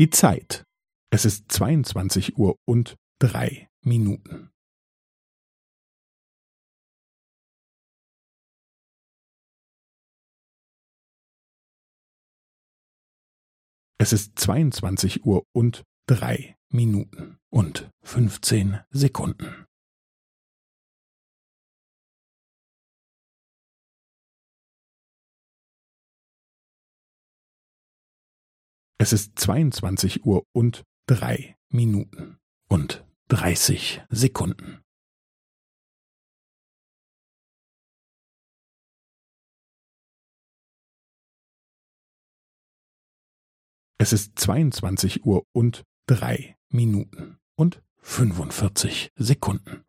Die Zeit. Es ist zweiundzwanzig Uhr und drei Minuten. Es ist zweiundzwanzig Uhr und drei Minuten und fünfzehn Sekunden. Es ist zweiundzwanzig Uhr und drei Minuten und dreißig Sekunden. Es ist zweiundzwanzig Uhr und drei Minuten und fünfundvierzig Sekunden.